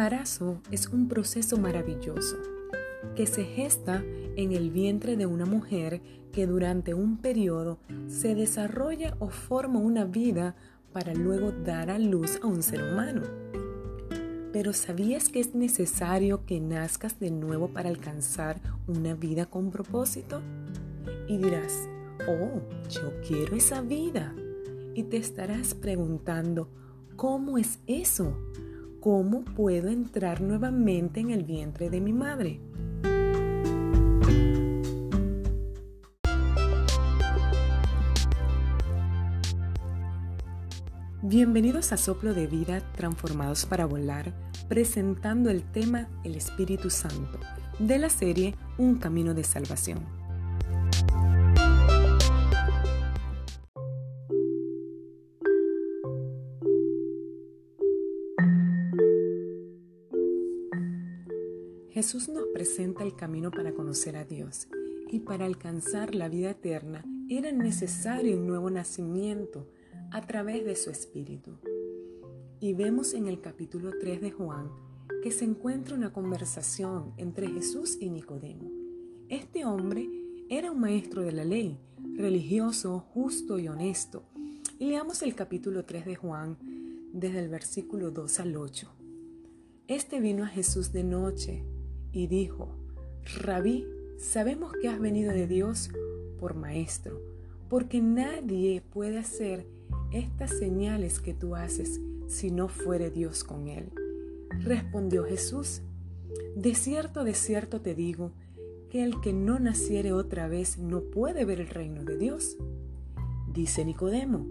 embarazo es un proceso maravilloso que se gesta en el vientre de una mujer que durante un periodo se desarrolla o forma una vida para luego dar a luz a un ser humano. Pero ¿sabías que es necesario que nazcas de nuevo para alcanzar una vida con propósito? Y dirás, oh, yo quiero esa vida. Y te estarás preguntando, ¿cómo es eso? ¿Cómo puedo entrar nuevamente en el vientre de mi madre? Bienvenidos a Soplo de Vida Transformados para Volar, presentando el tema El Espíritu Santo de la serie Un Camino de Salvación. Jesús nos presenta el camino para conocer a Dios y para alcanzar la vida eterna era necesario un nuevo nacimiento a través de su Espíritu. Y vemos en el capítulo 3 de Juan que se encuentra una conversación entre Jesús y Nicodemo. Este hombre era un maestro de la ley, religioso, justo y honesto. Y leamos el capítulo 3 de Juan desde el versículo 2 al 8. Este vino a Jesús de noche y dijo, Rabí, sabemos que has venido de Dios por maestro, porque nadie puede hacer estas señales que tú haces si no fuere Dios con él? Respondió Jesús, de cierto, de cierto te digo, que el que no naciere otra vez no puede ver el reino de Dios. Dice Nicodemo,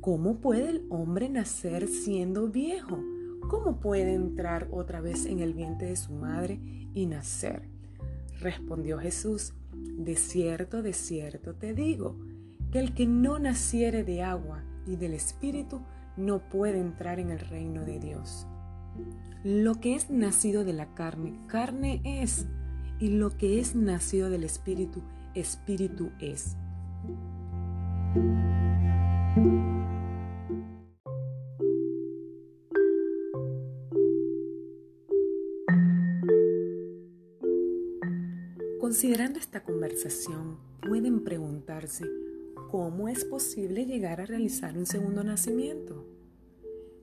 ¿cómo puede el hombre nacer siendo viejo? ¿Cómo puede entrar otra vez en el vientre de su madre y nacer? Respondió Jesús, de cierto, de cierto te digo, que el que no naciere de agua y del Espíritu no puede entrar en el reino de Dios. Lo que es nacido de la carne, carne es, y lo que es nacido del Espíritu, Espíritu es. Considerando esta conversación, pueden preguntarse ¿cómo es posible llegar a realizar un segundo nacimiento?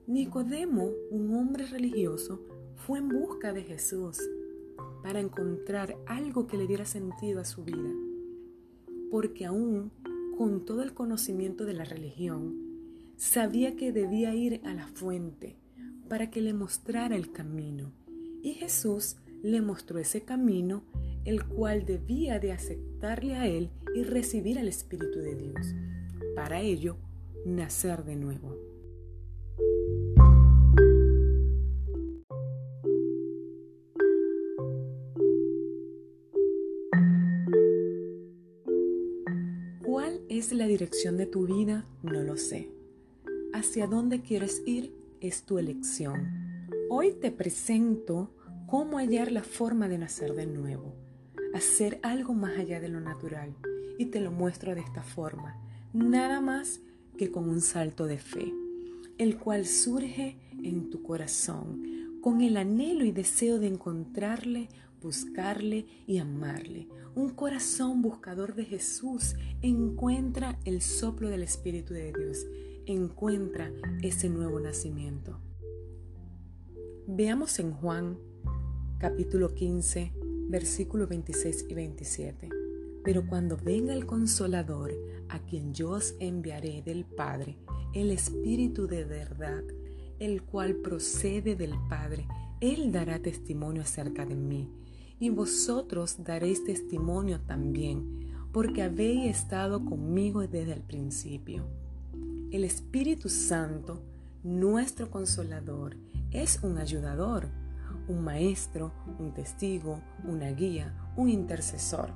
Nicodemo, un hombre religioso, fue en busca de Jesús para encontrar algo que le diera sentido a su vida, porque aún con todo el conocimiento de la religión, sabía que debía ir a la fuente para que le mostrara el camino. Y Jesús le mostró ese camino el cual debía de aceptarle a Él y recibir al Espíritu de Dios. Para ello, nacer de nuevo. ¿Cuál es la dirección de tu vida? No lo sé. Hacia dónde quieres ir es tu elección. Hoy te presento cómo hallar la forma de nacer de nuevo hacer algo más allá de lo natural. Y te lo muestro de esta forma, nada más que con un salto de fe, el cual surge en tu corazón, con el anhelo y deseo de encontrarle, buscarle y amarle. Un corazón buscador de Jesús encuentra el soplo del Espíritu de Dios, encuentra ese nuevo nacimiento. Veamos en Juan capítulo 15, versículos 26 y 27. Pero cuando venga el consolador, a quien yo os enviaré del Padre, el Espíritu de verdad, el cual procede del Padre, Él dará testimonio acerca de mí. Y vosotros daréis testimonio también, porque habéis estado conmigo desde el principio. El Espíritu Santo, nuestro consolador, es un ayudador un maestro, un testigo, una guía, un intercesor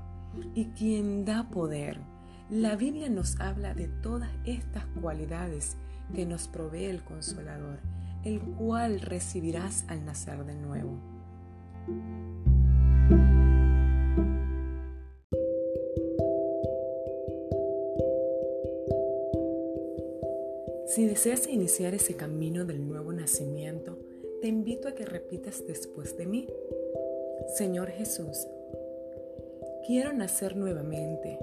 y quien da poder. La Biblia nos habla de todas estas cualidades que nos provee el consolador, el cual recibirás al nacer de nuevo. Si deseas iniciar ese camino del nuevo nacimiento, te invito a que repitas después de mí. Señor Jesús, quiero nacer nuevamente,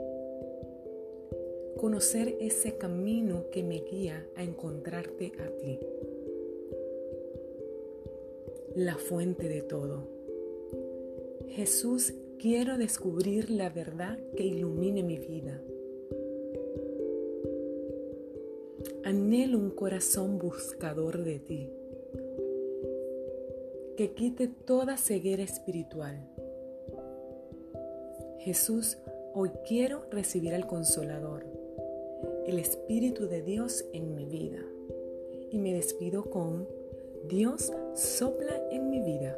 conocer ese camino que me guía a encontrarte a ti, la fuente de todo. Jesús, quiero descubrir la verdad que ilumine mi vida. Anhelo un corazón buscador de ti que quite toda ceguera espiritual. Jesús, hoy quiero recibir al Consolador, el Espíritu de Dios en mi vida. Y me despido con, Dios sopla en mi vida.